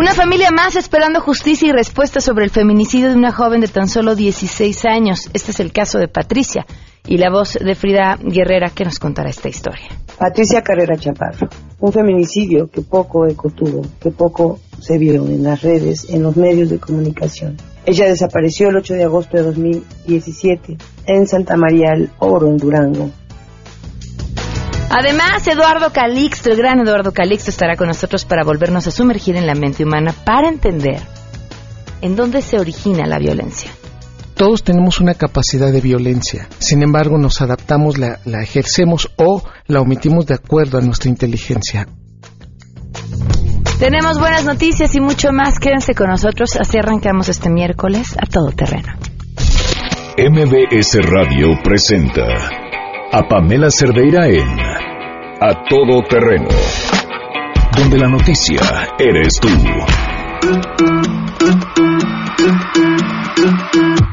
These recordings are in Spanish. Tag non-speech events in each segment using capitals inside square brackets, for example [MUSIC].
Una familia más esperando justicia y respuesta sobre el feminicidio de una joven de tan solo 16 años. Este es el caso de Patricia y la voz de Frida Guerrera que nos contará esta historia. Patricia Carrera Chaparro, un feminicidio que poco eco tuvo, que poco se vio en las redes, en los medios de comunicación. Ella desapareció el 8 de agosto de 2017 en Santa María el Oro, en Durango. Además, Eduardo Calixto, el gran Eduardo Calixto, estará con nosotros para volvernos a sumergir en la mente humana para entender en dónde se origina la violencia. Todos tenemos una capacidad de violencia, sin embargo nos adaptamos, la, la ejercemos o la omitimos de acuerdo a nuestra inteligencia. Tenemos buenas noticias y mucho más. Quédense con nosotros. Así arrancamos este miércoles a todo terreno. MBS Radio presenta a Pamela Cerdeira en A Todo Terreno, donde la noticia eres tú.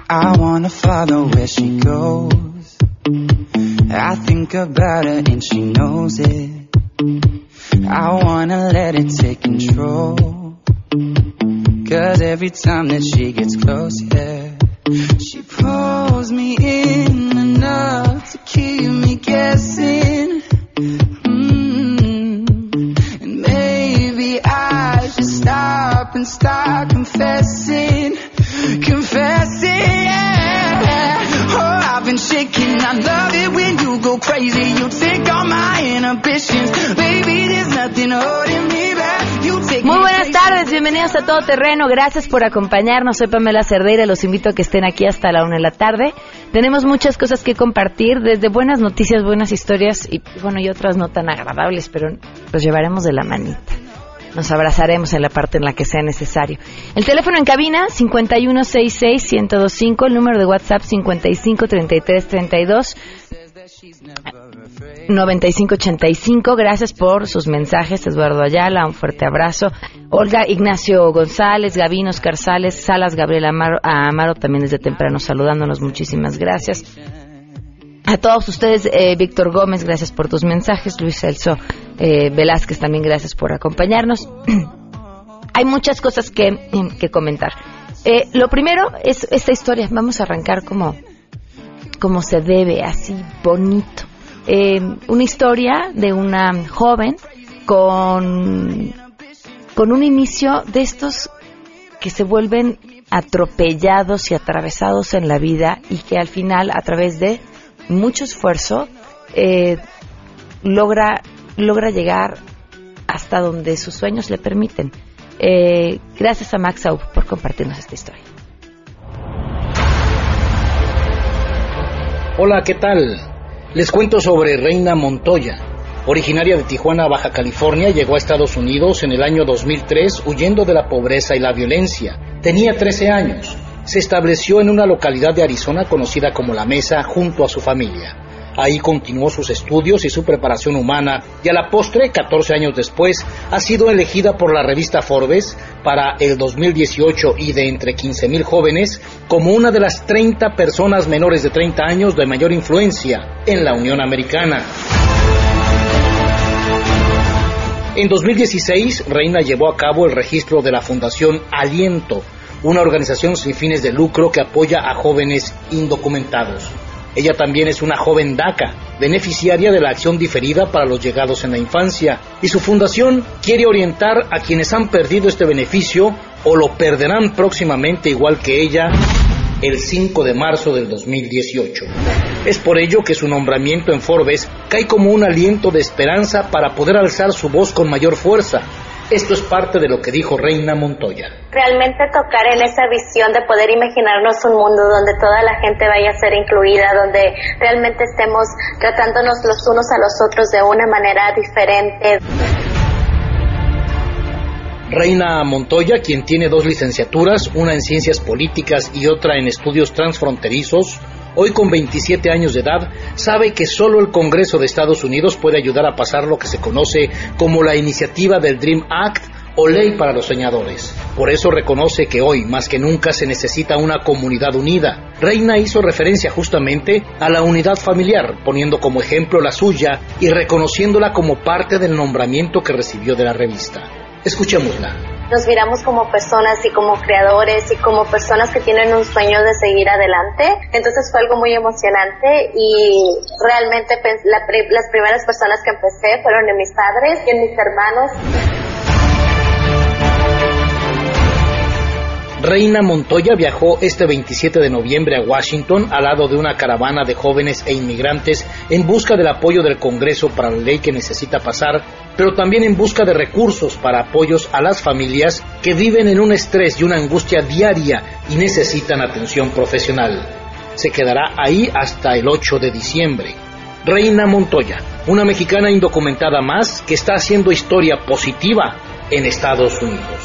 I wanna follow where she goes. I think about her and she knows it. I wanna let it take control. Cause every time that she gets close, yeah, she pulls me in Terreno. Gracias por acompañarnos. Soy Pamela Cerdeira. Los invito a que estén aquí hasta la una de la tarde. Tenemos muchas cosas que compartir, desde buenas noticias, buenas historias y, bueno, y otras no tan agradables, pero los llevaremos de la manita. Nos abrazaremos en la parte en la que sea necesario. El teléfono en cabina 5166-1025, el número de WhatsApp 553332. 9585, gracias por sus mensajes, Eduardo Ayala, un fuerte abrazo. Olga Ignacio González, Gavino Oscar Sales, Salas Gabriel Amaro, Amaro también desde temprano saludándonos, muchísimas gracias. A todos ustedes, eh, Víctor Gómez, gracias por tus mensajes. Luis Celso eh, Velázquez, también gracias por acompañarnos. [CLEARS THROAT] Hay muchas cosas que, que comentar. Eh, lo primero es esta historia. Vamos a arrancar como, como se debe, así bonito. Eh, una historia de una joven con, con un inicio de estos que se vuelven atropellados y atravesados en la vida y que al final, a través de mucho esfuerzo, eh, logra, logra llegar hasta donde sus sueños le permiten. Eh, gracias a Max Aub por compartirnos esta historia. Hola, ¿qué tal? Les cuento sobre Reina Montoya. Originaria de Tijuana, Baja California, llegó a Estados Unidos en el año 2003 huyendo de la pobreza y la violencia. Tenía 13 años. Se estableció en una localidad de Arizona conocida como La Mesa junto a su familia. Ahí continuó sus estudios y su preparación humana y a la postre, 14 años después, ha sido elegida por la revista Forbes para el 2018 y de entre 15.000 jóvenes como una de las 30 personas menores de 30 años de mayor influencia en la Unión Americana. En 2016, Reina llevó a cabo el registro de la Fundación Aliento, una organización sin fines de lucro que apoya a jóvenes indocumentados. Ella también es una joven DACA, beneficiaria de la acción diferida para los llegados en la infancia, y su fundación quiere orientar a quienes han perdido este beneficio o lo perderán próximamente igual que ella el 5 de marzo del 2018. Es por ello que su nombramiento en Forbes cae como un aliento de esperanza para poder alzar su voz con mayor fuerza. Esto es parte de lo que dijo Reina Montoya. realmente tocar en esa visión de poder imaginarnos un mundo donde toda la gente vaya a ser incluida, donde realmente estemos tratándonos los unos a los otros de una manera diferente. Reina Montoya, quien tiene dos licenciaturas, una en ciencias políticas y otra en estudios transfronterizos, hoy con 27 años de edad, sabe que solo el Congreso de Estados Unidos puede ayudar a pasar lo que se conoce como la iniciativa del Dream Act o ley para los soñadores. Por eso reconoce que hoy, más que nunca, se necesita una comunidad unida. Reina hizo referencia justamente a la unidad familiar, poniendo como ejemplo la suya y reconociéndola como parte del nombramiento que recibió de la revista. Escuchémosla. Nos miramos como personas y como creadores y como personas que tienen un sueño de seguir adelante. Entonces fue algo muy emocionante y realmente las primeras personas que empecé fueron en mis padres y en mis hermanos. Reina Montoya viajó este 27 de noviembre a Washington al lado de una caravana de jóvenes e inmigrantes en busca del apoyo del Congreso para la ley que necesita pasar, pero también en busca de recursos para apoyos a las familias que viven en un estrés y una angustia diaria y necesitan atención profesional. Se quedará ahí hasta el 8 de diciembre. Reina Montoya, una mexicana indocumentada más que está haciendo historia positiva en Estados Unidos.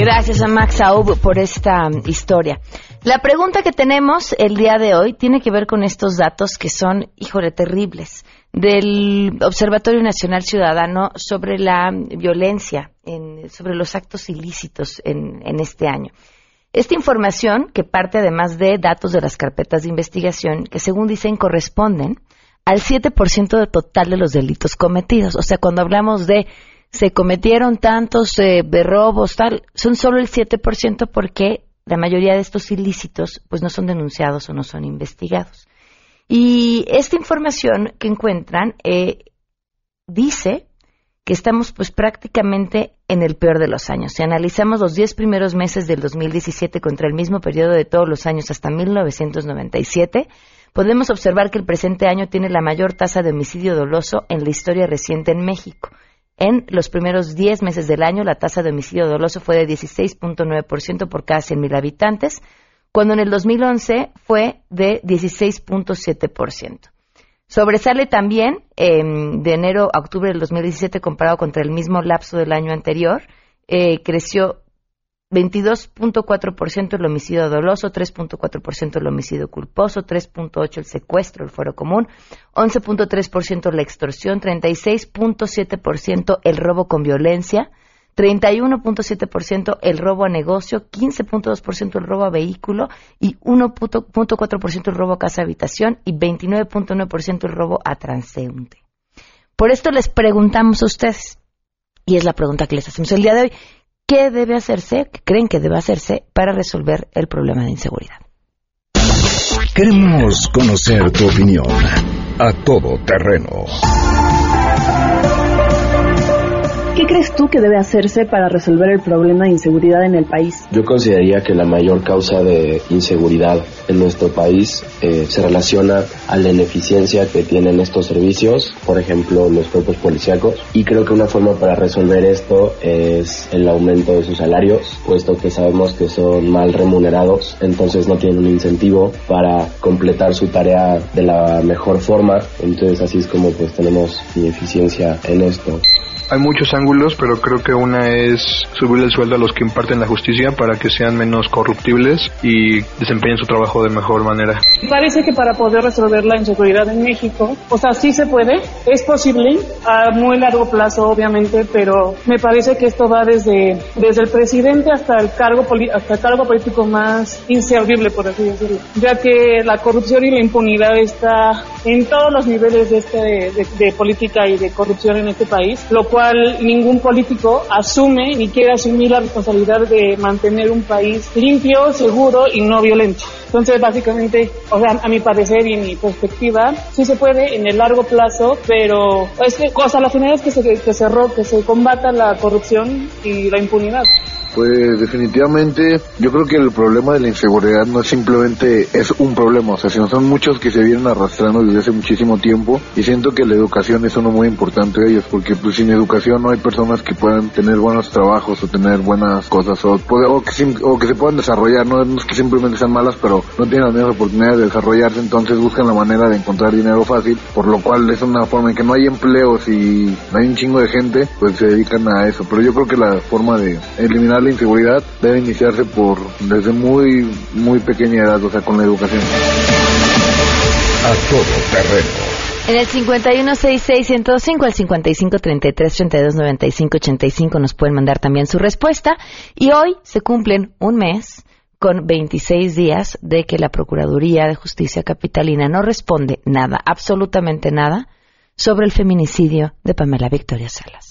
Gracias a Max Aub por esta historia. La pregunta que tenemos el día de hoy tiene que ver con estos datos que son, híjole, terribles, del Observatorio Nacional Ciudadano sobre la violencia, sobre los actos ilícitos en, en este año. Esta información, que parte además de datos de las carpetas de investigación, que según dicen corresponden al 7% de total de los delitos cometidos. O sea, cuando hablamos de se cometieron tantos eh, robos, tal, son solo el 7% porque la mayoría de estos ilícitos pues no son denunciados o no son investigados. Y esta información que encuentran eh, dice que estamos pues prácticamente en el peor de los años. Si analizamos los 10 primeros meses del 2017 contra el mismo periodo de todos los años hasta 1997, podemos observar que el presente año tiene la mayor tasa de homicidio doloso en la historia reciente en México. En los primeros 10 meses del año, la tasa de homicidio doloso fue de 16.9% por cada 100.000 habitantes, cuando en el 2011 fue de 16.7%. Sobresale también em, de enero a octubre del 2017 comparado contra el mismo lapso del año anterior, eh, creció 22.4% el homicidio doloso, 3.4% el homicidio culposo, 3.8% el secuestro, el fuero común, 11.3% la extorsión, 36.7% el robo con violencia, 31.7% el robo a negocio, 15.2% el robo a vehículo y 1.4% el robo a casa habitación y 29.9% el robo a transeúnte. Por esto les preguntamos a ustedes, y es la pregunta que les hacemos el día de hoy, ¿Qué debe hacerse, qué creen que debe hacerse para resolver el problema de inseguridad? Queremos conocer tu opinión a todo terreno ¿Qué crees tú que debe hacerse para resolver el problema de inseguridad en el país? Yo consideraría que la mayor causa de inseguridad en nuestro país eh, se relaciona a la ineficiencia que tienen estos servicios, por ejemplo los cuerpos policíacos, y creo que una forma para resolver esto es el aumento de sus salarios, puesto que sabemos que son mal remunerados, entonces no tienen un incentivo para completar su tarea de la mejor forma, entonces así es como pues tenemos ineficiencia en esto. Hay muchos ángulos, pero creo que una es subir el sueldo a los que imparten la justicia para que sean menos corruptibles y desempeñen su trabajo de mejor manera. Parece que para poder resolver la inseguridad en México, o sea, sí se puede, es posible a muy largo plazo, obviamente, pero me parece que esto va desde, desde el presidente hasta el cargo hasta el cargo político más inservible, por así decirlo, ya que la corrupción y la impunidad está en todos los niveles de, este, de, política y de corrupción en este país, lo cual ningún político asume ni quiere asumir la responsabilidad de mantener un país limpio, seguro y no violento. Entonces, básicamente, o sea, a mi parecer y mi perspectiva, sí se puede en el largo plazo, pero es que, o sea, la finalidad es que se, que se, que se combata la corrupción y la impunidad. Pues definitivamente yo creo que el problema de la inseguridad no simplemente es un problema, o sea, sino son muchos que se vienen arrastrando desde hace muchísimo tiempo y siento que la educación es uno muy importante de ellos, porque pues sin educación no hay personas que puedan tener buenos trabajos o tener buenas cosas o, o, que, o que se puedan desarrollar, no, es que simplemente sean malas, pero no tienen las mismas oportunidades de desarrollarse, entonces buscan la manera de encontrar dinero fácil, por lo cual es una forma en que no hay empleos y hay un chingo de gente, pues se dedican a eso, pero yo creo que la forma de eliminar la inseguridad debe iniciarse por desde muy, muy pequeña edad, o sea, con la educación. A todo terreno. En el 516605 al 5533329585 nos pueden mandar también su respuesta. Y hoy se cumplen un mes con 26 días de que la Procuraduría de Justicia Capitalina no responde nada, absolutamente nada, sobre el feminicidio de Pamela Victoria Salas.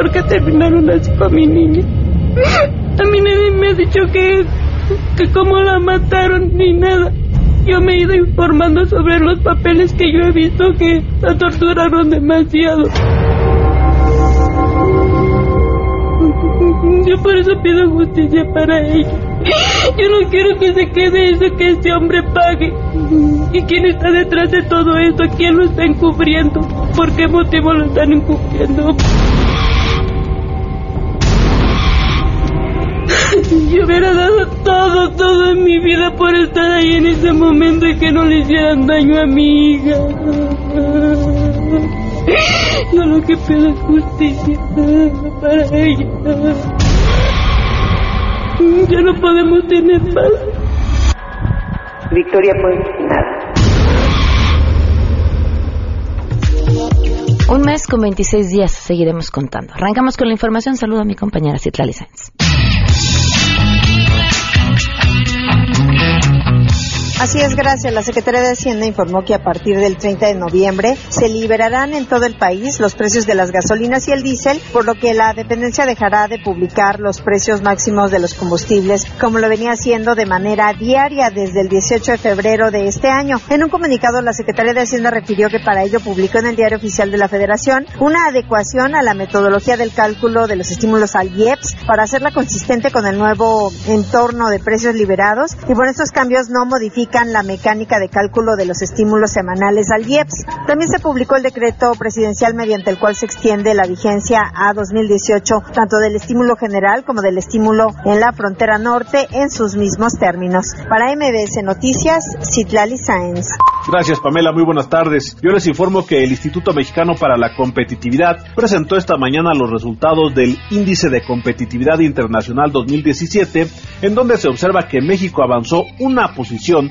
¿Por terminaron así con mi niña? A mí nadie me ha dicho que, que cómo la mataron ni nada. Yo me he ido informando sobre los papeles que yo he visto que la torturaron demasiado. Yo por eso pido justicia para ella. Yo no quiero que se quede eso que este hombre pague. ¿Y quién está detrás de todo esto? ¿Quién lo está encubriendo? ¿Por qué motivo lo están encubriendo? Yo hubiera dado todo, todo en mi vida por estar ahí en ese momento y que no le hicieran daño a mi hija. Yo lo que pido es justicia para ella. Ya no podemos tener paz. Victoria pues nada. Un mes con 26 días seguiremos contando. Arrancamos con la información. Saludo a mi compañera Citlali Sáenz. Así es, gracias. La Secretaría de Hacienda informó que a partir del 30 de noviembre se liberarán en todo el país los precios de las gasolinas y el diésel, por lo que la dependencia dejará de publicar los precios máximos de los combustibles, como lo venía haciendo de manera diaria desde el 18 de febrero de este año. En un comunicado, la Secretaría de Hacienda refirió que para ello publicó en el Diario Oficial de la Federación una adecuación a la metodología del cálculo de los estímulos al IEPS para hacerla consistente con el nuevo entorno de precios liberados y por estos cambios no modifica la mecánica de cálculo de los estímulos semanales al IEPS. También se publicó el decreto presidencial mediante el cual se extiende la vigencia a 2018 tanto del estímulo general como del estímulo en la frontera norte en sus mismos términos. Para MBS Noticias, Citlali Sáenz. Gracias, Pamela. Muy buenas tardes. Yo les informo que el Instituto Mexicano para la Competitividad presentó esta mañana los resultados del Índice de Competitividad Internacional 2017, en donde se observa que México avanzó una posición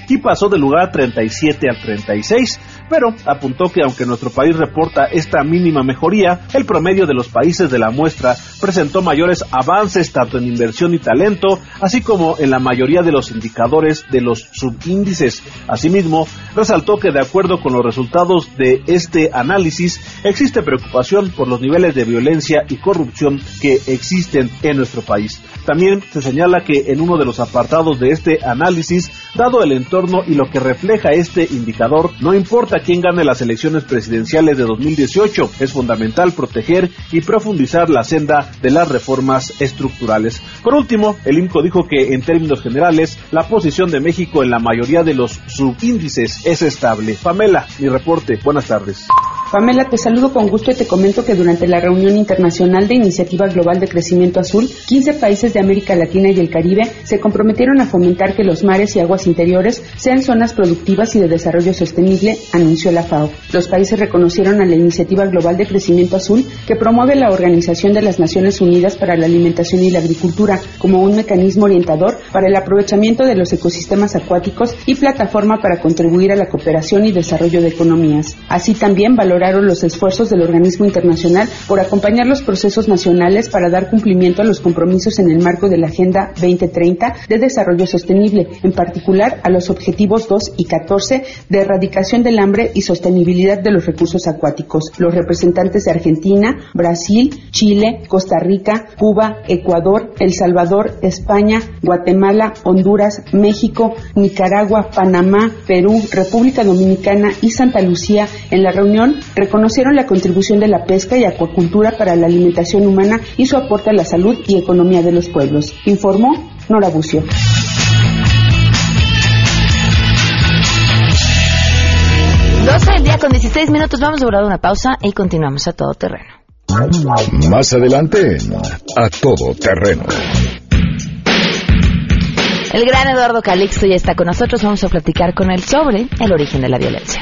y pasó del lugar 37 al 36, pero apuntó que aunque nuestro país reporta esta mínima mejoría, el promedio de los países de la muestra presentó mayores avances tanto en inversión y talento, así como en la mayoría de los indicadores de los subíndices. Asimismo, resaltó que de acuerdo con los resultados de este análisis, existe preocupación por los niveles de violencia y corrupción que existen en nuestro país. También se señala que en uno de los apartados de este análisis, dado el entorno y lo que refleja este indicador, no importa quién gane las elecciones presidenciales de 2018, es fundamental proteger y profundizar la senda de las reformas estructurales. Por último, el INCO dijo que en términos generales, la posición de México en la mayoría de los subíndices es estable. Pamela, mi reporte. Buenas tardes. Pamela, te saludo con gusto y te comento que durante la reunión internacional de Iniciativa Global de Crecimiento Azul, 15 países de América Latina y el Caribe se comprometieron a fomentar que los mares y aguas interiores sean zonas productivas y de desarrollo sostenible, anunció la FAO. Los países reconocieron a la Iniciativa Global de Crecimiento Azul que promueve la Organización de las Naciones Unidas para la Alimentación y la Agricultura como un mecanismo orientador para el aprovechamiento de los ecosistemas acuáticos y plataforma para contribuir a la cooperación y desarrollo de economías. Así también valora los esfuerzos del organismo internacional por acompañar los procesos nacionales para dar cumplimiento a los compromisos en el marco de la Agenda 2030 de Desarrollo Sostenible, en particular a los objetivos 2 y 14 de erradicación del hambre y sostenibilidad de los recursos acuáticos. Los representantes de Argentina, Brasil, Chile, Costa Rica, Cuba, Ecuador, El Salvador, España, Guatemala, Honduras, México, Nicaragua, Panamá, Perú, República Dominicana y Santa Lucía en la reunión reconocieron la contribución de la pesca y acuacultura para la alimentación humana y su aporte a la salud y economía de los pueblos, informó Nora Bucio. del día con 16 minutos. Vamos a durar una pausa y continuamos a todo terreno. Más adelante A Todo Terreno. El gran Eduardo Calixto ya está con nosotros. Vamos a platicar con él sobre el origen de la violencia.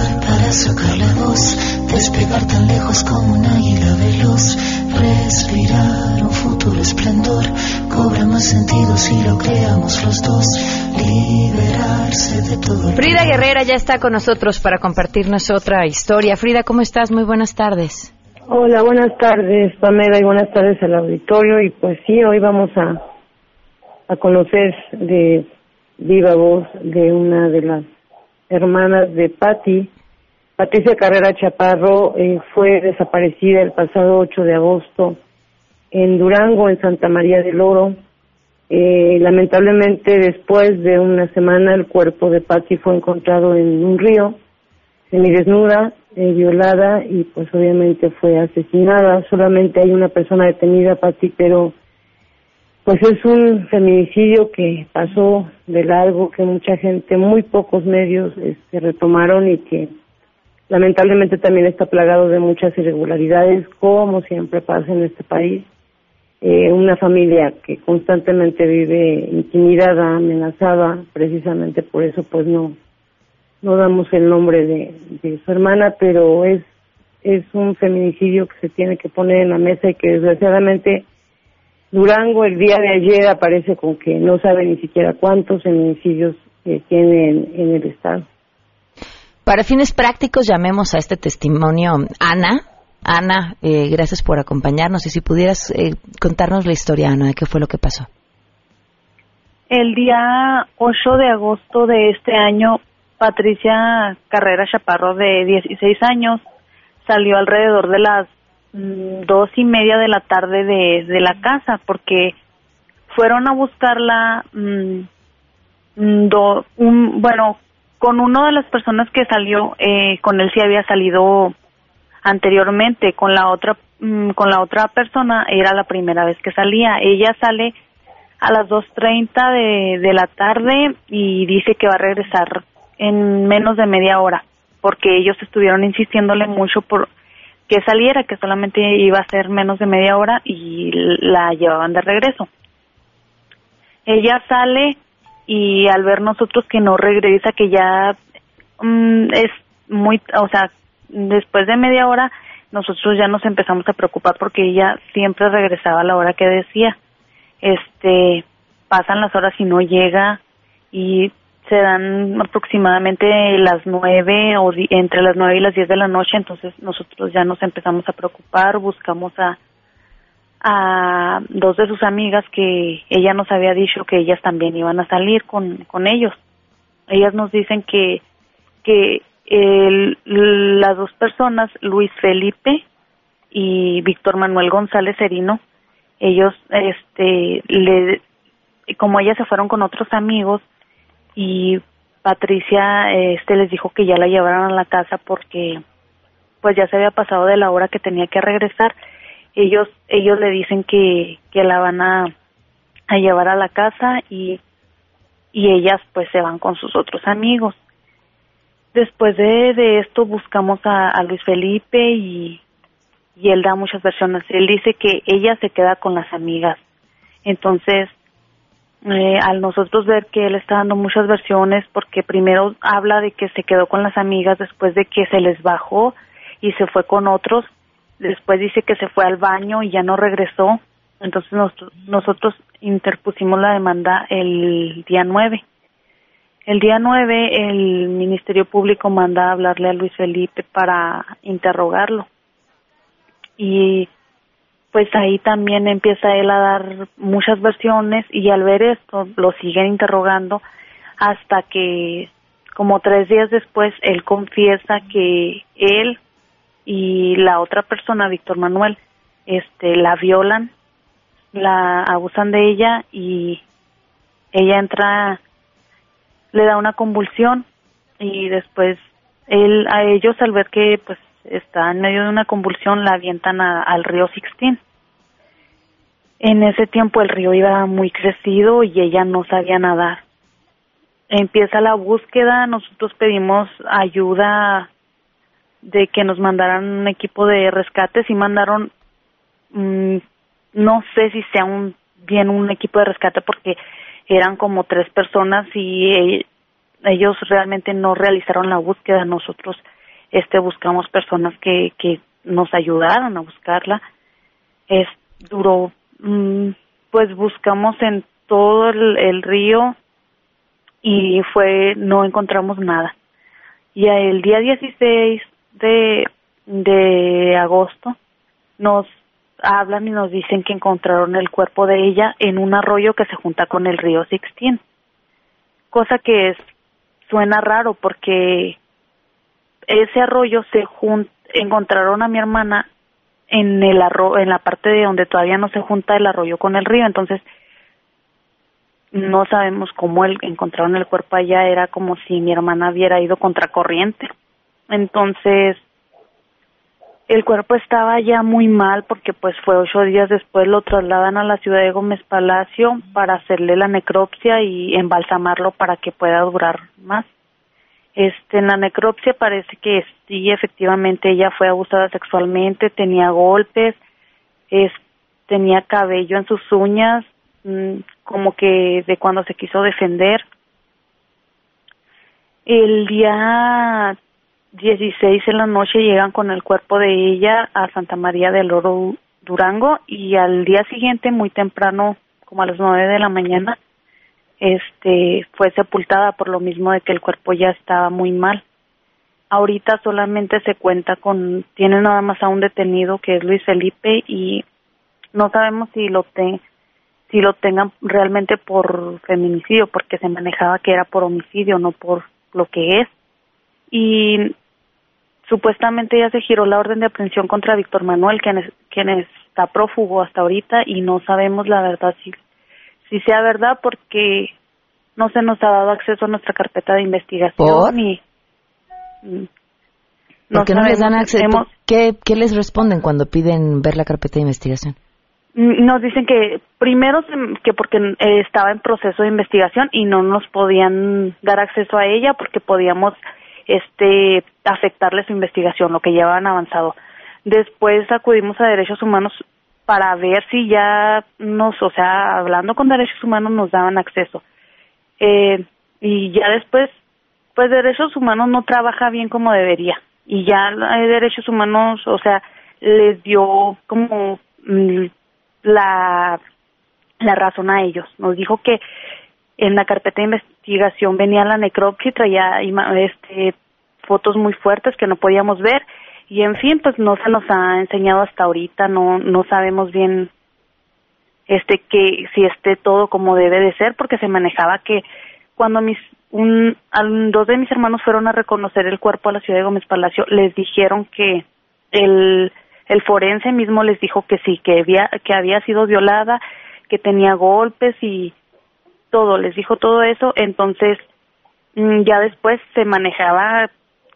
Sacar la voz, despegar tan lejos como un águila veloz. Respirar un futuro esplendor, cobra más sentido si lo creamos los dos. Liberarse de todo. Frida Guerrera ya está con nosotros para compartirnos otra historia. Frida, ¿cómo estás? Muy buenas tardes. Hola, buenas tardes, Pamela, y buenas tardes al auditorio. Y pues sí, hoy vamos a, a conocer de viva voz de una de las hermanas de Patti. Patricia Carrera Chaparro eh, fue desaparecida el pasado 8 de agosto en Durango, en Santa María del Oro. Eh, lamentablemente, después de una semana, el cuerpo de Patti fue encontrado en un río, semidesnuda, eh, violada y pues obviamente fue asesinada. Solamente hay una persona detenida, Patti, pero pues es un feminicidio que pasó de largo, que mucha gente, muy pocos medios este, retomaron y que lamentablemente también está plagado de muchas irregularidades, como siempre pasa en este país. Eh, una familia que constantemente vive intimidada, amenazada, precisamente por eso pues no no damos el nombre de, su hermana, pero es es un feminicidio que se tiene que poner en la mesa y que desgraciadamente Durango el día de ayer aparece con que no sabe ni siquiera cuántos feminicidios eh, tiene en, en el estado. Para fines prácticos, llamemos a este testimonio Ana. Ana, eh, gracias por acompañarnos y si pudieras eh, contarnos la historia, Ana, de qué fue lo que pasó. El día 8 de agosto de este año, Patricia Carrera Chaparro, de 16 años, salió alrededor de las mm, dos y media de la tarde de, la casa porque fueron a buscarla mm, mm, un, bueno con una de las personas que salió eh, con él sí había salido anteriormente con la otra mm, con la otra persona era la primera vez que salía ella sale a las 2.30 de, de la tarde y dice que va a regresar en menos de media hora porque ellos estuvieron insistiéndole mucho por que saliera, que solamente iba a ser menos de media hora y la llevaban de regreso. Ella sale y al ver nosotros que no regresa, que ya mm, es muy, o sea, después de media hora, nosotros ya nos empezamos a preocupar porque ella siempre regresaba a la hora que decía. Este, pasan las horas y no llega y se dan aproximadamente las nueve o entre las nueve y las diez de la noche, entonces nosotros ya nos empezamos a preocupar, buscamos a a dos de sus amigas que ella nos había dicho que ellas también iban a salir con, con ellos. Ellas nos dicen que que el, las dos personas, Luis Felipe y Víctor Manuel González Serino, ellos, este, le, como ellas se fueron con otros amigos, y Patricia este les dijo que ya la llevaran a la casa porque pues ya se había pasado de la hora que tenía que regresar ellos ellos le dicen que que la van a a llevar a la casa y y ellas pues se van con sus otros amigos. Después de, de esto buscamos a, Luis Felipe y y él da muchas versiones. Él dice que ella se queda con las amigas. Entonces eh, al nosotros ver que él está dando muchas versiones, porque primero habla de que se quedó con las amigas después de que se les bajó y se fue con otros, después dice que se fue al baño y ya no regresó, entonces nosotros, interpusimos la demanda el día 9. El día 9 el Ministerio Público manda a hablarle a Luis Felipe para interrogarlo. Y pues ahí también empieza él a dar muchas versiones y al ver esto lo siguen interrogando hasta que como tres días después él confiesa que él y la otra persona, Víctor Manuel, este, la violan, la abusan de ella y ella entra, le da una convulsión y después él a ellos al ver que pues está en medio de una convulsión, la avientan al río Sixteen. En ese tiempo el río iba muy crecido y ella no sabía nadar. empieza la búsqueda, nosotros pedimos ayuda de que nos mandaran un equipo de rescate, y mandaron, mm, no sé si sea un bien un equipo de rescate porque eran como tres personas y eh, ellos realmente no realizaron la búsqueda, nosotros este buscamos personas que, que nos ayudaron a buscarla. Es duró, mm, pues buscamos en todo el, río y fue, no encontramos nada. Y el día 16 de, de agosto nos hablan y nos dicen que encontraron el cuerpo de ella en un arroyo que se junta con el río Sixteen. Cosa que es, suena raro porque ese arroyo se jun encontraron a mi hermana en el arro en la parte de donde todavía no se junta el arroyo con el río, entonces no sabemos cómo el, encontraron el cuerpo allá, era como si mi hermana hubiera ido contracorriente. Entonces, el cuerpo estaba ya muy mal porque pues fue ocho días después lo trasladan a la ciudad de Gómez Palacio para hacerle la necropsia y embalsamarlo para que pueda durar más. Este, en la necropsia parece que sí, efectivamente ella fue abusada sexualmente, tenía golpes, es, tenía cabello en sus uñas, mm, como que de cuando se quiso defender. El día 16 en la noche llegan con el cuerpo de ella a Santa María del Oro Durango y al día siguiente, muy temprano, como a las nueve de la mañana, este fue sepultada por lo mismo de que el cuerpo ya estaba muy mal. Ahorita solamente se cuenta con, tiene nada más a un detenido que es Luis Felipe y no sabemos si lo te, si lo tengan realmente por feminicidio porque se manejaba que era por homicidio, no por lo que es. Y supuestamente ya se giró la orden de aprehensión contra Víctor Manuel, quien, quien está prófugo hasta ahorita y no sabemos la verdad si, si sea verdad porque no se nos ha dado acceso a nuestra carpeta de investigación y mm, no ¿Por no les dan acceso? ¿Qué, ¿Qué les responden cuando piden ver la carpeta de investigación? Mm, nos dicen que primero que porque eh, estaba en proceso de investigación y no nos podían dar acceso a ella porque podíamos este afectarle su investigación, lo que llevaban avanzado. Después acudimos a derechos humanos para ver si ya nos, o sea, hablando con derechos humanos nos daban acceso. Eh, y ya después, pues derechos humanos no trabaja bien como debería. Y ya hay derechos humanos, o sea, les dio como mm, la, la razón a ellos. Nos dijo que en la carpeta de investigación venía la necropsia traía este, fotos muy fuertes que no podíamos ver. Y en fin pues no se nos ha enseñado hasta ahorita no no sabemos bien este que si esté todo como debe de ser porque se manejaba que cuando mis un dos de mis hermanos fueron a reconocer el cuerpo a la ciudad de Gómez Palacio les dijeron que el el forense mismo les dijo que sí que había que había sido violada que tenía golpes y todo les dijo todo eso entonces mm, ya después se manejaba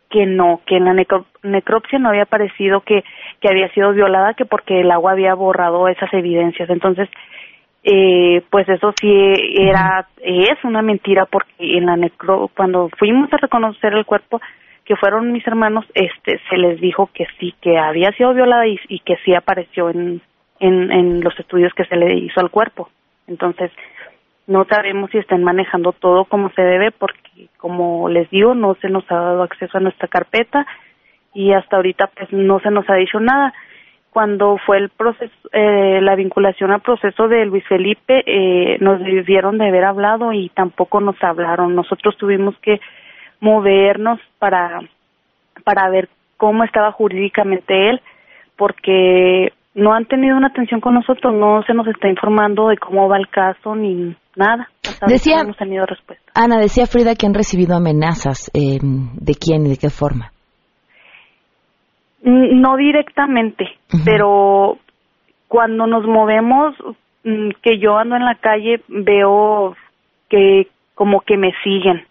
que no, que en la necropsia no había aparecido que, que había sido violada, que porque el agua había borrado esas evidencias. Entonces, eh, pues eso sí era, es una mentira porque en la necro, cuando fuimos a reconocer el cuerpo, que fueron mis hermanos, este, se les dijo que sí, que había sido violada y, y que sí apareció en, en, en los estudios que se le hizo al cuerpo. Entonces, no sabemos si están manejando todo como se debe porque como les digo no se nos ha dado acceso a nuestra carpeta y hasta ahorita pues no se nos ha dicho nada. Cuando fue el proceso eh, la vinculación al proceso de Luis Felipe eh, nos debieron de haber hablado y tampoco nos hablaron. Nosotros tuvimos que movernos para para ver cómo estaba jurídicamente él porque no han tenido una atención con nosotros, no se nos está informando de cómo va el caso ni nada. decía, no hemos tenido respuesta. Ana, decía Frida que han recibido amenazas. Eh, ¿De quién y de qué forma? No directamente, pero cuando nos movemos, mm, que yo ando en la calle, veo que como que me siguen.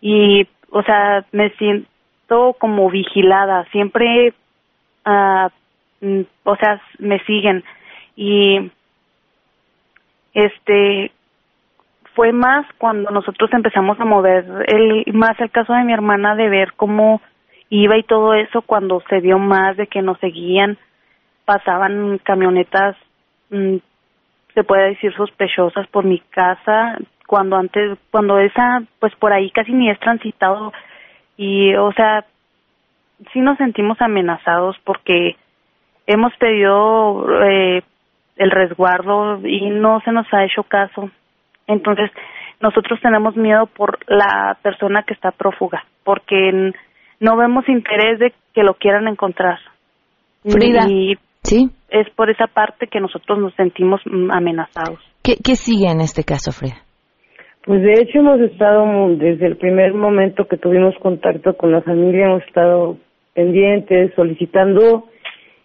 Y, o sea, me siento como vigilada. Siempre uh, Mm, o sea, me siguen y este fue más cuando nosotros empezamos a mover el, más el caso de mi hermana de ver cómo iba y todo eso, cuando se dio más de que nos seguían, pasaban camionetas, mm, se puede decir sospechosas por mi casa, cuando antes, cuando esa, pues por ahí casi ni es transitado y, o sea, sí nos sentimos amenazados porque hemos pedido eh, el resguardo y no se nos ha hecho caso. Entonces, nosotros tenemos miedo por la persona que está prófuga, porque no vemos interés de que lo quieran encontrar. Frida, y ¿sí? es por esa parte que nosotros nos sentimos mm, amenazados. ¿Qué, ¿Qué sigue en este caso, Frida? Pues de hecho hemos estado desde el primer momento que tuvimos contacto con la familia, hemos estado pendientes, solicitando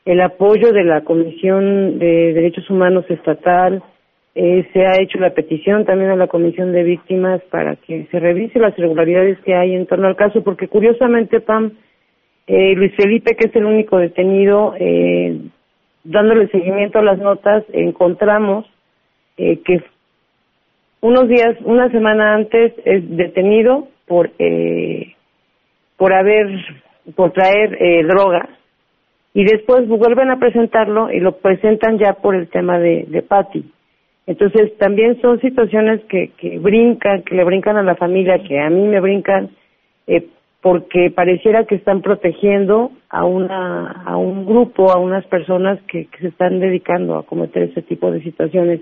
el apoyo de la Comisión de Derechos Humanos Estatal, eh, se ha hecho la petición también a la Comisión de Víctimas para que se revise las irregularidades que hay en torno al caso, porque curiosamente, Pam, eh, Luis Felipe, que es el único detenido, eh, dándole seguimiento a las notas, encontramos eh, que unos días, una semana antes, es detenido por eh, por haber, por traer eh, drogas y después vuelven a presentarlo y lo presentan ya por el tema de, de Patty. Entonces también son situaciones que, que brincan, que le brincan a la familia, que a mí me brincan, eh, porque pareciera que están protegiendo a una a un grupo, a unas personas que, que se están dedicando a cometer ese tipo de situaciones.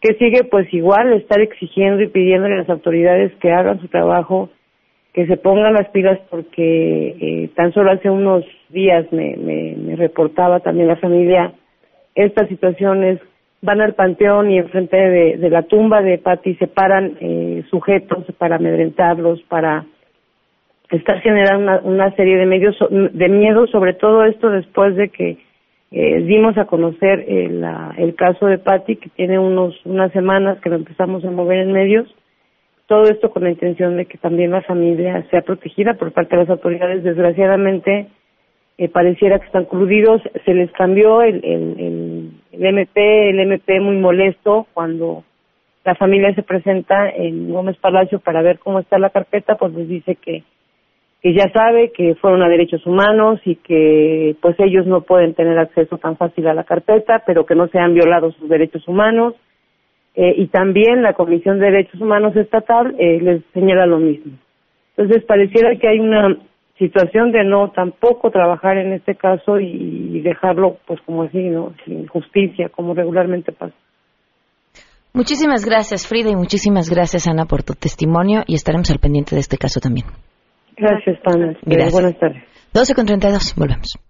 Que sigue pues igual estar exigiendo y pidiéndole a las autoridades que hagan su trabajo, que se pongan las pilas porque eh, tan solo hace unos días me, me, reportaba también la familia estas situaciones van al panteón y enfrente de, la tumba de Patti se paran eh, sujetos para amedrentarlos, para estar generando una, serie de medios de miedo, sobre todo esto después de que eh, dimos a conocer el, la, el caso de Patti, que tiene unos unas semanas que lo empezamos a mover en medios. Todo esto con la intención de que también la familia sea protegida por parte de las autoridades. Desgraciadamente, eh, pareciera que están coludidos. Se les cambió el, el, el, MP, el MP muy molesto cuando la familia se presenta en Gómez Palacio para ver cómo está la carpeta, pues les dice que que ya sabe que fueron a derechos humanos y que pues ellos no pueden tener acceso tan fácil a la carpeta, pero que no se han violado sus derechos humanos. Eh, y también la Comisión de Derechos Humanos Estatal eh, les señala lo mismo. Entonces pareciera que hay una situación de no tampoco trabajar en este caso y dejarlo pues como así, ¿no? Sin justicia, como regularmente pasa. Muchísimas gracias Frida y muchísimas gracias Ana por tu testimonio y estaremos al pendiente de este caso también. Gracias, Pamela. Gracias. Buenas tardes. 12 con 32, volvemos.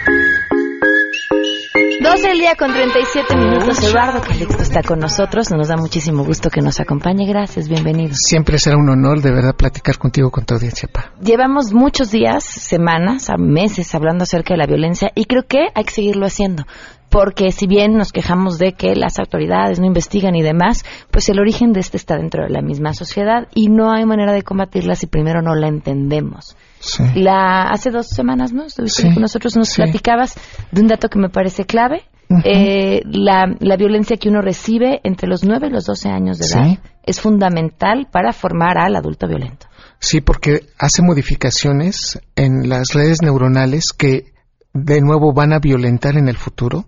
12 del día con 37 minutos. Eduardo Calixto está con nosotros. Nos da muchísimo gusto que nos acompañe. Gracias, bienvenido. Siempre será un honor de verdad platicar contigo con tu audiencia, Pa. Llevamos muchos días, semanas, meses hablando acerca de la violencia y creo que hay que seguirlo haciendo. Porque si bien nos quejamos de que las autoridades no investigan y demás, pues el origen de este está dentro de la misma sociedad y no hay manera de combatirla si primero no la entendemos. Sí. La, hace dos semanas, ¿no? Estuviste Sí, con nosotros, nos sí. platicabas de un dato que me parece clave. Eh, la, la violencia que uno recibe entre los 9 y los 12 años de Sí. edad es fundamental para formar al adulto violento. Sí, porque hace modificaciones en las redes neuronales que de nuevo van a violentar en el futuro,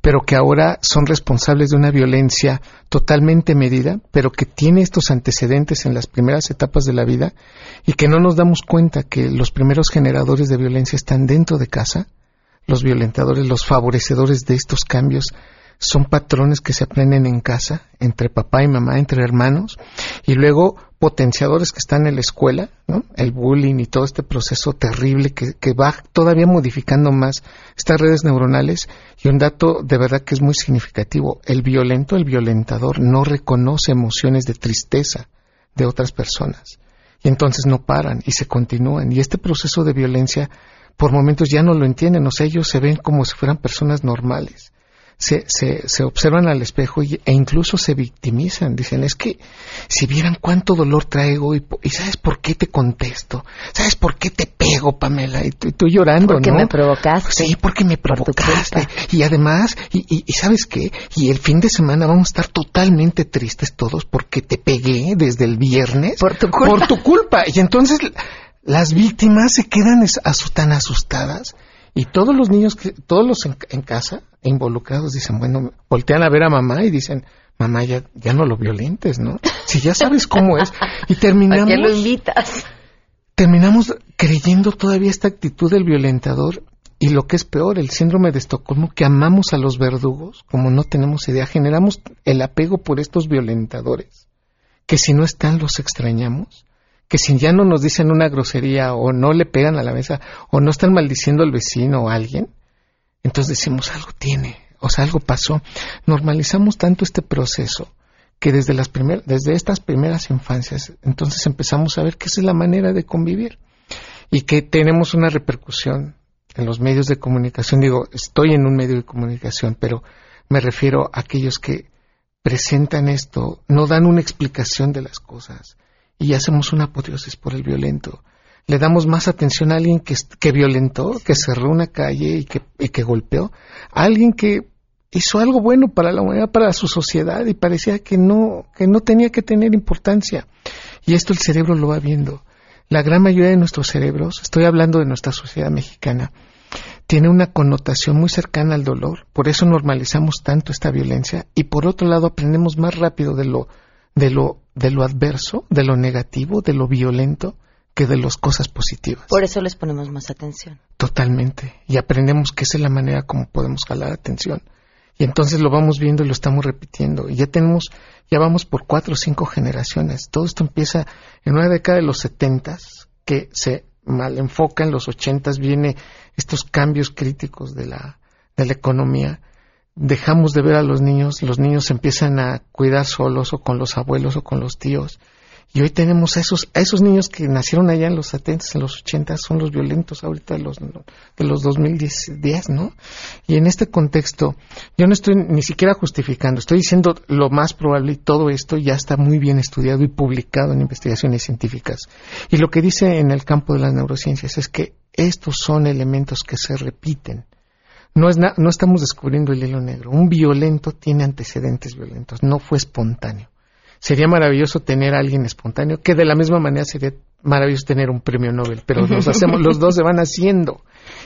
pero que ahora son responsables de una violencia totalmente medida, pero que tiene estos antecedentes en las primeras etapas de la vida y que no nos damos cuenta que los primeros generadores de violencia están dentro de casa, los violentadores, los favorecedores de estos cambios son patrones que se aprenden en casa, entre papá y mamá, entre hermanos, y luego potenciadores que están en la escuela, ¿no? el bullying y todo este proceso terrible que, que va todavía modificando más estas redes neuronales. Y un dato de verdad que es muy significativo, el violento, el violentador, no reconoce emociones de tristeza de otras personas. Y entonces no paran y se continúan. Y este proceso de violencia por momentos ya no lo entienden, o sea, ellos se ven como si fueran personas normales. Se, se, se observan al espejo y, e incluso se victimizan. Dicen, es que si vieran cuánto dolor traigo y, y ¿sabes por qué te contesto? ¿Sabes por qué te pego, Pamela? Y tú, y tú llorando, Porque ¿no? me provocaste. Sí, porque me provocaste. Y además, y, y, ¿sabes qué? Y el fin de semana vamos a estar totalmente tristes todos porque te pegué desde el viernes. Por tu culpa. Por tu culpa. Y entonces las víctimas se quedan tan asustadas y todos los niños, que, todos los en, en casa involucrados dicen, bueno, voltean a ver a mamá y dicen, mamá, ya, ya no lo violentes, ¿no? Si ya sabes cómo es. Y [LAUGHS] terminamos... ¿A qué lo invitas? Terminamos creyendo todavía esta actitud del violentador y lo que es peor, el síndrome de Estocolmo, que amamos a los verdugos, como no tenemos idea, generamos el apego por estos violentadores, que si no están los extrañamos, que si ya no nos dicen una grosería o no le pegan a la mesa o no están maldiciendo al vecino o a alguien, entonces decimos algo tiene, o sea, algo pasó. Normalizamos tanto este proceso que desde las primer, desde estas primeras infancias, entonces empezamos a ver que esa es la manera de convivir y que tenemos una repercusión en los medios de comunicación. Digo, estoy en un medio de comunicación, pero me refiero a aquellos que presentan esto, no dan una explicación de las cosas y hacemos una apoteosis por el violento. Le damos más atención a alguien que, que violentó, que cerró una calle y que, y que golpeó, a alguien que hizo algo bueno para la humanidad, para su sociedad y parecía que no, que no tenía que tener importancia. Y esto el cerebro lo va viendo. La gran mayoría de nuestros cerebros, estoy hablando de nuestra sociedad mexicana, tiene una connotación muy cercana al dolor, por eso normalizamos tanto esta violencia y por otro lado aprendemos más rápido de lo de lo de lo adverso, de lo negativo, de lo violento que de las cosas positivas. Por eso les ponemos más atención. Totalmente. Y aprendemos que esa es la manera como podemos jalar atención. Y entonces lo vamos viendo y lo estamos repitiendo. Y ya tenemos, ya vamos por cuatro o cinco generaciones. Todo esto empieza en una década de los setentas, que se mal enfoca en los ochentas, viene estos cambios críticos de la, de la economía. Dejamos de ver a los niños, los niños empiezan a cuidar solos o con los abuelos o con los tíos. Y hoy tenemos a esos, a esos niños que nacieron allá en los 70, en los 80, son los violentos ahorita de los, de los 2010, ¿no? Y en este contexto, yo no estoy ni siquiera justificando, estoy diciendo lo más probable y todo esto ya está muy bien estudiado y publicado en investigaciones científicas. Y lo que dice en el campo de las neurociencias es que estos son elementos que se repiten. No, es no estamos descubriendo el hilo negro. Un violento tiene antecedentes violentos, no fue espontáneo sería maravilloso tener a alguien espontáneo, que de la misma manera sería maravilloso tener un premio Nobel, pero los [LAUGHS] hacemos, los dos se van haciendo.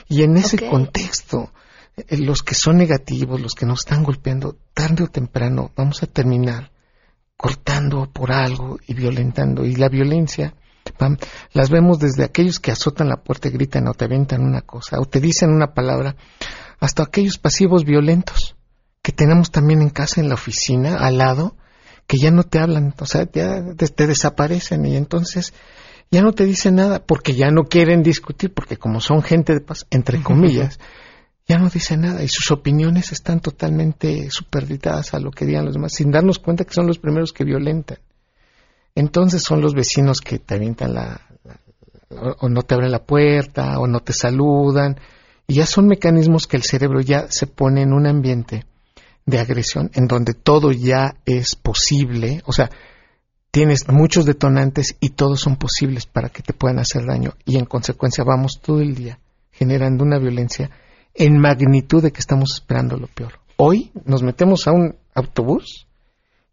Y en ese contexto, eh, los que son negativos, los que nos están golpeando, tarde o temprano vamos a terminar cortando por algo y violentando. Y la violencia, pam, las vemos desde aquellos que azotan la puerta y gritan o te avientan una cosa o te dicen una palabra, hasta aquellos pasivos violentos que tenemos también en casa, en la oficina, al lado, que ya no te hablan, o sea, ya te, te desaparecen y entonces ya no te dicen nada porque ya no quieren discutir, porque como son gente de paz, entre comillas, ya no dicen nada y sus opiniones están totalmente superditadas a lo que digan los demás, sin darnos cuenta que son los primeros que violentan. Entonces son los vecinos que te avientan la, o no te abren la puerta, o no te saludan, y ya son mecanismos que el cerebro ya se pone en un ambiente de agresión en donde todo ya es posible, o sea, tienes muchos detonantes y todos son posibles para que te puedan hacer daño y en consecuencia vamos todo el día generando una violencia en magnitud de que estamos esperando lo peor. Hoy nos metemos a un autobús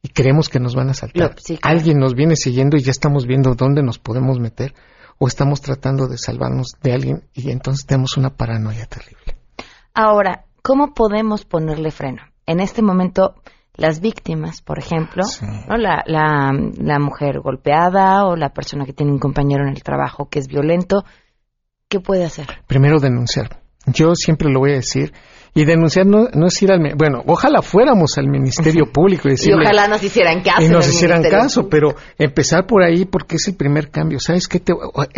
y creemos que nos van a saltar. Lo- sí, claro. Alguien nos viene siguiendo y ya estamos viendo dónde nos podemos meter o estamos tratando de salvarnos de alguien y entonces tenemos una paranoia terrible. Ahora, ¿cómo podemos ponerle freno? En este momento, las víctimas, por ejemplo, ¿no? la, la, la mujer golpeada o la persona que tiene un compañero en el trabajo que es violento, ¿qué puede hacer? Primero denunciar. Yo siempre lo voy a decir. Y denunciar no, no es ir al... Bueno, ojalá fuéramos al Ministerio [LAUGHS] Público y ojalá nos hicieran caso. y nos hicieran Ministerio caso, pero empezar por ahí porque es el primer cambio. ¿Sabes qué? Te,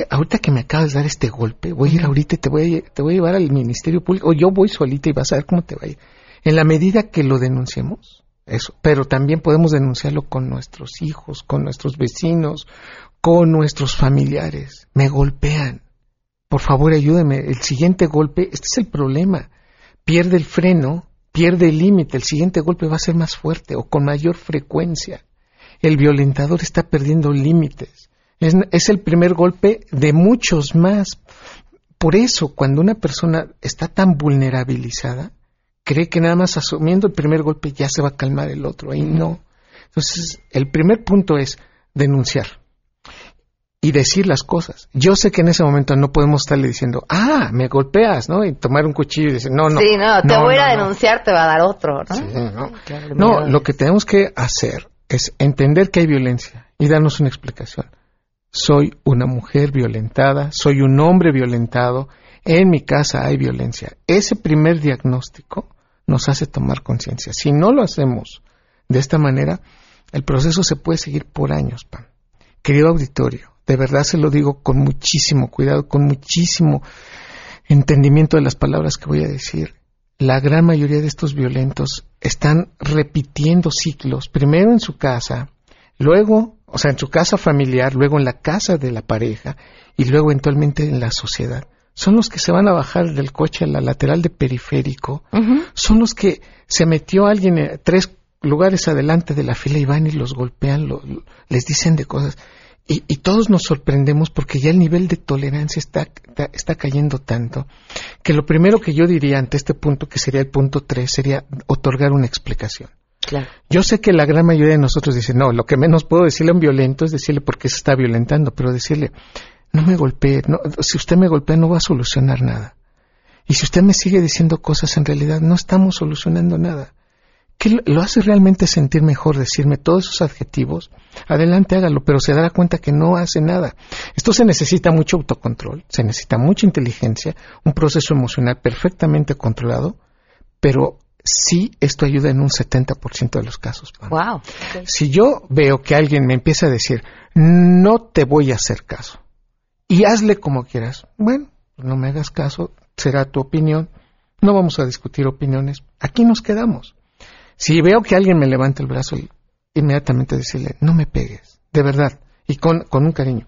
ahorita que me acabas de dar este golpe, voy a ir ahorita y te voy a, te voy a llevar al Ministerio Público, o yo voy solita y vas a ver cómo te va a ir. En la medida que lo denunciemos, eso, pero también podemos denunciarlo con nuestros hijos, con nuestros vecinos, con nuestros familiares. Me golpean. Por favor, ayúdame. El siguiente golpe, este es el problema. Pierde el freno pierde el límite, el siguiente golpe va a ser más fuerte o con mayor frecuencia. El violentador está perdiendo límites. Es, es el primer golpe de muchos más. Por eso, cuando una persona está tan vulnerabilizada, cree que nada más asumiendo el primer golpe ya se va a calmar el otro, y no. Entonces, el primer punto es denunciar y decir las cosas. Yo sé que en ese momento no podemos estarle diciendo, ah, me golpeas, ¿no? Y tomar un cuchillo y decir, no, no. Sí, no, te voy a ir a denunciar, te va a dar otro, ¿no? Sí, no. no, lo que tenemos que hacer es entender que hay violencia y darnos una explicación. Soy una mujer violentada, soy un hombre violentado, en mi casa hay violencia. Ese primer diagnóstico nos hace tomar conciencia. Si no lo hacemos de esta manera, el proceso se puede seguir por años, Pam. Querido auditorio, de verdad se lo digo con muchísimo cuidado, con muchísimo entendimiento de las palabras que voy a decir. La gran mayoría de estos violentos están repitiendo ciclos, primero en su casa, luego, o sea, en su casa familiar, luego en la casa de la pareja y luego eventualmente en la sociedad. Son los que se van a bajar del coche a la lateral de periférico, son los que se metió alguien eh, tres lugares adelante de la fila y van y los golpean, les dicen de cosas. Y, todos nos sorprendemos porque ya el nivel de tolerancia está, está, cayendo tanto que lo primero que yo diría ante este punto, que sería el punto tres, sería otorgar una explicación. Claro. Yo sé que la gran mayoría de nosotros dice, no, lo que menos puedo decirle a un violento es decirle por qué se está violentando, pero decirle, no me golpee, no, si usted me golpea no va a solucionar nada. Y si usted me sigue diciendo cosas, en realidad no estamos solucionando nada. ¿Qué lo hace realmente sentir mejor decirme todos esos adjetivos? Adelante, hágalo, pero se dará cuenta que no hace nada. Esto se necesita mucho autocontrol, se necesita mucha inteligencia, un proceso emocional perfectamente controlado, pero sí esto ayuda en un 70% de los casos. Wow. Si yo veo que alguien me empieza a decir, no te voy a hacer caso, y hazle como quieras, bueno, no me hagas caso, será tu opinión, no vamos a discutir opiniones, aquí nos quedamos. Si veo que alguien me levanta el brazo, inmediatamente decirle, no me pegues, de verdad, y con, con un cariño.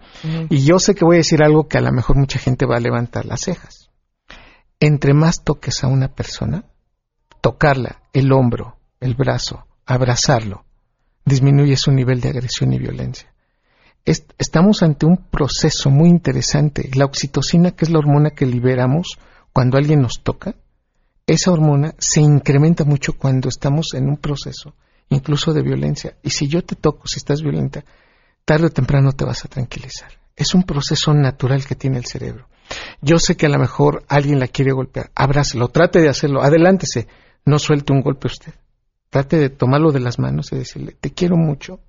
Y yo sé que voy a decir algo que a lo mejor mucha gente va a levantar las cejas. Entre más toques a una persona, tocarla, el hombro, el brazo, abrazarlo, disminuye su nivel de agresión y violencia. Estamos ante un proceso muy interesante. La oxitocina, que es la hormona que liberamos cuando alguien nos toca, esa hormona se incrementa mucho cuando estamos en un proceso, incluso de violencia. Y si yo te toco, si estás violenta, tarde o temprano te vas a tranquilizar. Es un proceso natural que tiene el cerebro. Yo sé que a lo mejor alguien la quiere golpear, abrácelo, trate de hacerlo, adelántese, no suelte un golpe usted. Trate de tomarlo de las manos y decirle, te quiero mucho.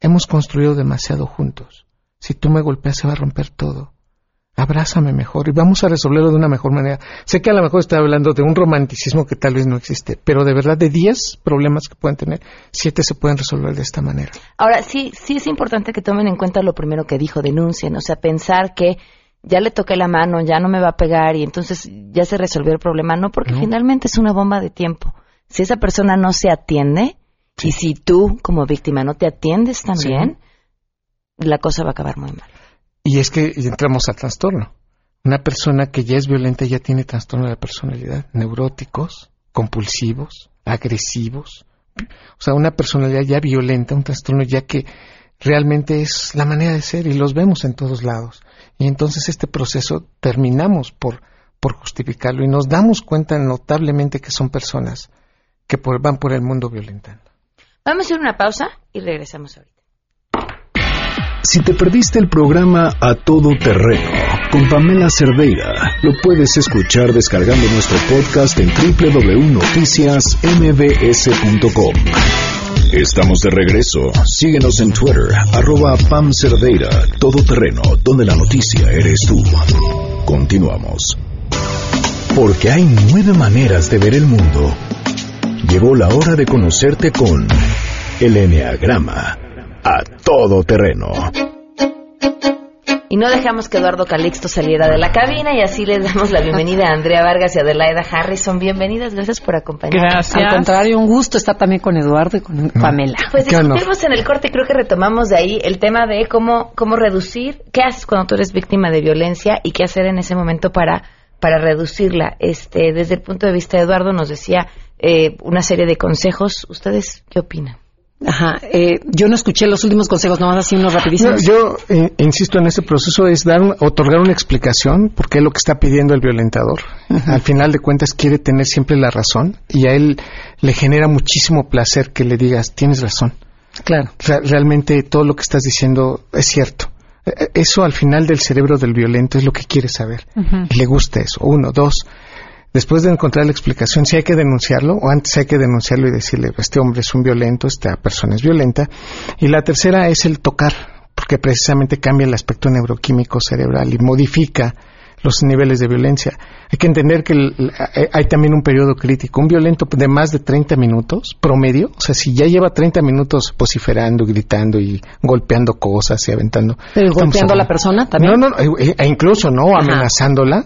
Hemos construido demasiado juntos. Si tú me golpeas se va a romper todo abrázame mejor y vamos a resolverlo de una mejor manera. Sé que a lo mejor estoy hablando de un romanticismo que tal vez no existe, pero de verdad de 10 problemas que pueden tener, 7 se pueden resolver de esta manera. Ahora, sí, sí es importante que tomen en cuenta lo primero que dijo, denuncien, o sea, pensar que ya le toqué la mano, ya no me va a pegar y entonces ya se resolvió el problema, no, porque finalmente es una bomba de tiempo. Si esa persona no se atiende y si tú como víctima no te atiendes también, la cosa va a acabar muy mal. Y es que entramos al trastorno. Una persona que ya es violenta ya tiene trastorno de la personalidad, neuróticos, compulsivos, agresivos. O sea, una personalidad ya violenta, un trastorno ya que realmente es la manera de ser y los vemos en todos lados. Y entonces este proceso terminamos por, por justificarlo y nos damos cuenta notablemente que son personas que van por el mundo violentando. Vamos a hacer una pausa y regresamos ahorita. Si te perdiste el programa A Todo Terreno con Pamela Cerdeira, lo puedes escuchar descargando nuestro podcast en www.noticiasmbs.com. Estamos de regreso. Síguenos en Twitter, arroba Pam Cerdeira, Todo Terreno, donde la noticia eres tú. Continuamos. Porque hay nueve maneras de ver el mundo. Llegó la hora de conocerte con el Enneagrama a todo terreno. Y no dejamos que Eduardo Calixto saliera de la cabina y así les damos la bienvenida a Andrea Vargas y Adelaida Harrison. Bienvenidas, gracias por acompañarnos. Gracias. Al contrario, un gusto estar también con Eduardo y con Pamela. Pues discutimos en el corte, creo que retomamos de ahí el tema de cómo, cómo reducir, qué haces cuando tú eres víctima de violencia y qué hacer en ese momento para para reducirla. Este, desde el punto de vista de Eduardo nos decía eh, una serie de consejos. ¿Ustedes qué opinan? Ajá, eh, yo no escuché los últimos consejos, nomás así unos rapidísimos. No, yo eh, insisto en este proceso es dar un- otorgar una explicación por qué es lo que está pidiendo el violentador. Al final de cuentas quiere tener siempre la razón y a él le genera muchísimo placer que le digas tienes razón. Claro. Re- realmente todo lo que estás diciendo es cierto. Eh, eh, Eso al final del cerebro del violento es lo que quiere saber. Y le gusta eso. Uno, dos. Después de encontrar la explicación, si hay que denunciarlo, o antes hay que denunciarlo y decirle, este hombre es un violento, esta persona es violenta. Y la tercera es el tocar, porque precisamente cambia el aspecto neuroquímico cerebral y modifica los niveles de violencia. Hay que entender que el- hay- también un periodo crítico. Un violento de más de 30 minutos, promedio, o sea, si ya lleva 30 minutos vociferando, gritando y golpeando cosas y aventando. Pero golpeando a la persona también. no, no, e, e incluso no amenazándola.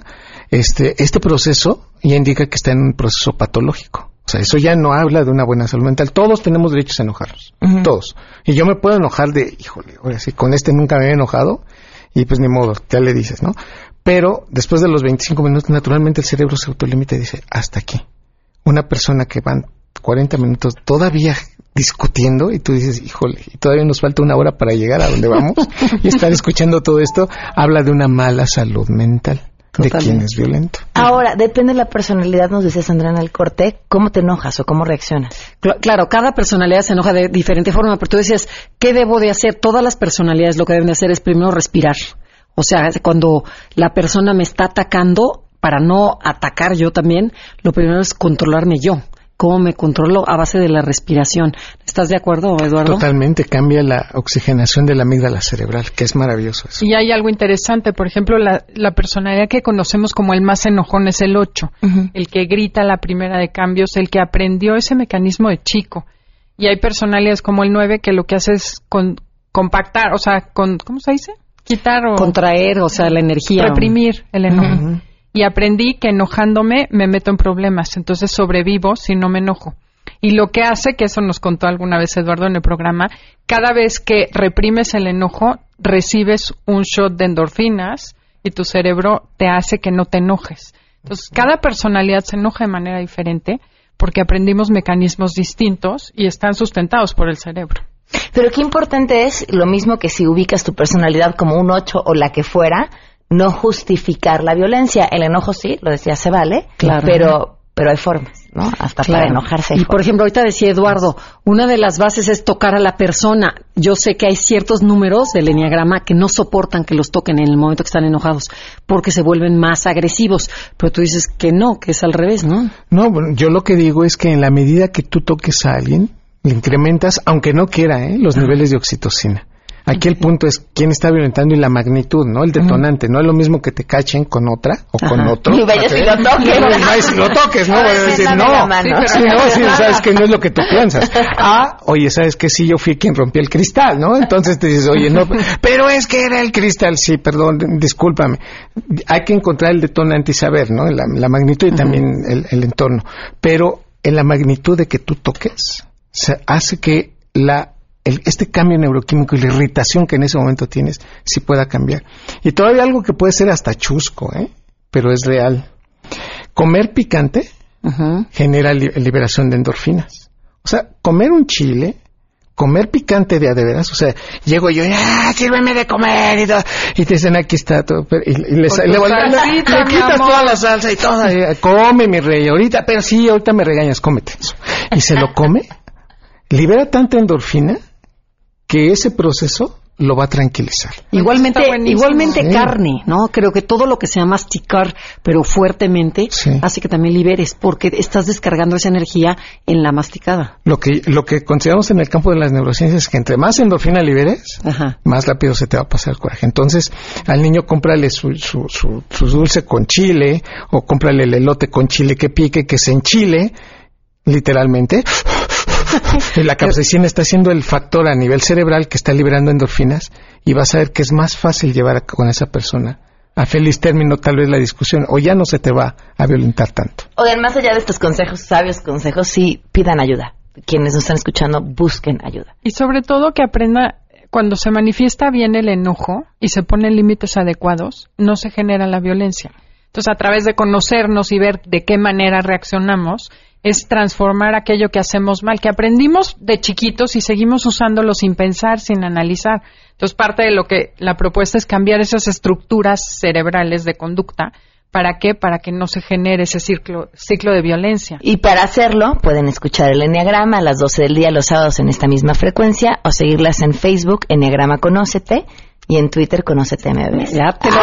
Este, este proceso ya indica que está en un proceso patológico. O sea, eso ya no habla de una buena salud mental. Todos tenemos derechos a enojarnos. Todos. Y yo me puedo enojar de, híjole, ahora sí, con este nunca me había enojado. Y pues ni modo, ya le dices, ¿no? Pero después de los 25 minutos, naturalmente el cerebro se autolimita y dice, hasta aquí. Una persona que van 40 minutos todavía discutiendo y tú dices, híjole, y todavía nos falta una hora para llegar a donde vamos [LAUGHS] y estar escuchando todo esto, habla de una mala salud mental de quien es violento. Ahora, depende de la personalidad, nos decía Sandra en el corte, cómo te enojas o cómo reaccionas. Cl- Claro, cada personalidad se enoja de diferente forma, pero tú decías, ¿qué debo de hacer? Todas las personalidades lo que deben de hacer es primero respirar. O sea, cuando la persona me está atacando, para no atacar yo también, lo primero es controlarme yo. ¿Cómo me controlo? A base de la respiración. ¿Estás de acuerdo, Eduardo? Totalmente cambia la oxigenación de la amígdala cerebral, que es maravilloso eso. Y hay algo interesante, por ejemplo, la, la personalidad que conocemos como el más enojón es el 8, el que grita la primera de cambios, el que aprendió ese mecanismo de chico. Y hay personalidades como el 9 que lo que hace es con- compactar, o sea, con, ¿cómo se dice? Quitar o Contraer, o sea, la energía. reprimir el enojo. Y aprendí que enojándome me meto en problemas, entonces sobrevivo si no me enojo. Y lo que hace, que eso nos contó alguna vez Eduardo en el programa, cada vez que reprimes el enojo, recibes un shot de endorfinas y tu cerebro te hace que no te enojes. Entonces, cada personalidad se enoja de manera diferente porque aprendimos mecanismos distintos y están sustentados por el cerebro. Pero qué importante es, lo mismo que si ubicas tu personalidad como un 8 o la que fuera, no justificar la violencia. El enojo sí, lo decía, se vale, Claro. pero, pero hay formas, ¿no? Hasta para enojarse. Y por ejemplo, ahorita decía Eduardo, una de las bases es tocar a la persona. Yo sé que hay ciertos números del enneagrama que no soportan que los toquen en el momento que están enojados, porque se vuelven más agresivos. Pero tú dices que no, que es al revés, ¿no? No, yo lo que digo es que en la medida que tú toques a alguien, le incrementas, aunque no quiera, ¿eh? los niveles de oxitocina. Aquí el punto es quién está violentando y la magnitud, ¿no? El detonante. No es lo mismo que te cachen con otra o con Ajá. otro. Y vayas y lo toques. No, no, si lo toques, ¿no? Voy a decir, no. mano. Sí, no, sí, [LAUGHS] sabes que no es lo que tú piensas. Ah, oye, sabes que sí, yo fui quien rompió el cristal, ¿no? Entonces te dices, oye, no, pero es que era el cristal. Sí, perdón, discúlpame. Hay que encontrar el detonante y saber, ¿no? La, la magnitud y también el, el entorno. Pero en la magnitud de que tú toques, se hace que la el- este cambio neuroquímico y la irritación que en ese momento tienes sí pueda cambiar. Y todavía algo que puede ser hasta chusco, ¿eh? pero es real. Comer picante genera li- liberación de endorfinas. O sea, comer un chile, comer picante de a de veras, o sea, llego yo, ¡ah, sírveme de comer! Y, todo, y te dicen, aquí está todo, pero- y, y le, le salsita, le quitas amor. toda la salsa y todo, y, come mi rey, ahorita, pero sí, ahorita me regañas, cómete eso. Y se lo come, libera tanta endorfina que ese proceso lo va a tranquilizar. Igualmente, igualmente Sí. carne, ¿no? Creo que todo lo que sea masticar, pero fuertemente, hace que también liberes, porque estás descargando esa energía en la masticada. Lo que, lo que consideramos en el campo de las neurociencias es que entre más endorfina liberes, más rápido se te va a pasar el coraje. Entonces, al niño cómprale su, su, su, su dulce con chile, o cómprale el elote con chile que pique, que se enchile, literalmente. La capsaicina está siendo el factor a nivel cerebral que está liberando endorfinas y vas a ver que es más fácil llevar a- con esa persona a feliz término tal vez la discusión o ya no se te va a violentar tanto. Oigan, más allá de estos consejos, sabios consejos, sí pidan ayuda. Quienes nos están escuchando, busquen ayuda. Y sobre todo que aprenda, cuando se manifiesta bien el enojo y se ponen límites adecuados, no se genera la violencia. Entonces, a través de conocernos y ver de qué manera reaccionamos, es transformar aquello que hacemos mal, que aprendimos de chiquitos y seguimos usándolo sin pensar, sin analizar. Entonces, parte de lo que la propuesta es cambiar esas estructuras cerebrales de conducta. ¿Para qué? Para que no se genere ese ciclo, de violencia. Y para hacerlo, pueden escuchar el Enneagrama a las 12 del día los sábados en esta misma frecuencia o seguirlas en Facebook, Enneagrama Conócete, y en Twitter Conócete MBS. Ya te lo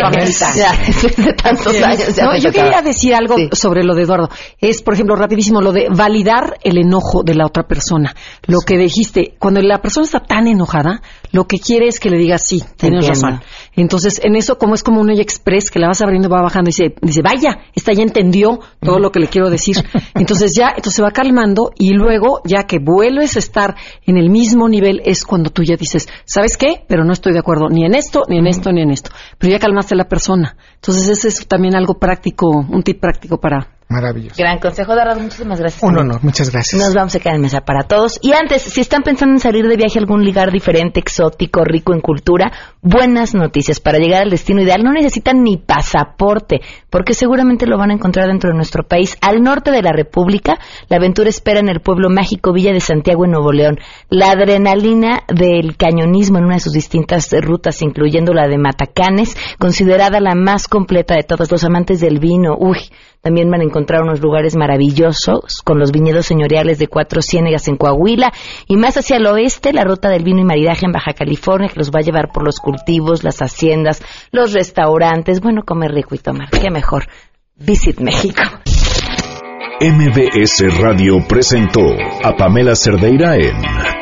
Pamelita. Ya, después de tantos años. ya No, yo tocaba. quería decir algo sobre lo de Eduardo. Es, por ejemplo, rapidísimo, lo de validar el enojo de la otra persona. Lo que dijiste, cuando la persona está tan enojada, lo que quiere es que le digas sí, tienes Entiendo. razón. Entonces, en eso, como es como un ella express, que la vas abriendo, va bajando y dice, dice, vaya, esta ya entendió todo lo que le quiero decir. [LAUGHS] Entonces ya, entonces se va calmando y luego, ya que vuelves a estar en el mismo nivel, es cuando tú ya dices, ¿sabes qué? Pero no estoy de acuerdo ni en esto, ni en esto, ni en esto. Pero ya calmaste a la persona. Entonces, ese es también algo práctico, un tip práctico para... Maravilloso. Gran consejo, Dorado. Muchísimas gracias. Un honor, muchas gracias. Nos vamos a quedar en mesa para todos. Y antes, si están pensando en salir de viaje a algún lugar diferente, exótico, rico en cultura, buenas noticias. Para llegar al destino ideal no necesitan ni pasaporte, porque seguramente lo van a encontrar dentro de nuestro país. Al norte de la República, la aventura espera en el pueblo mágico Villa de Santiago en Nuevo León. La adrenalina del cañonismo en una de sus distintas rutas, incluyendo la de Matacanes, considerada la más completa de todos los amantes del vino. Uy, también van a encontrar unos lugares maravillosos con los viñedos señoriales de Cuatro Ciénegas en Coahuila y más hacia el oeste la ruta del vino y maridaje en Baja California que los va a llevar por los cultivos, las haciendas, los restaurantes. Bueno, comer rico y tomar. Qué mejor. Visit México. MBS Radio presentó a Pamela Cerdeira en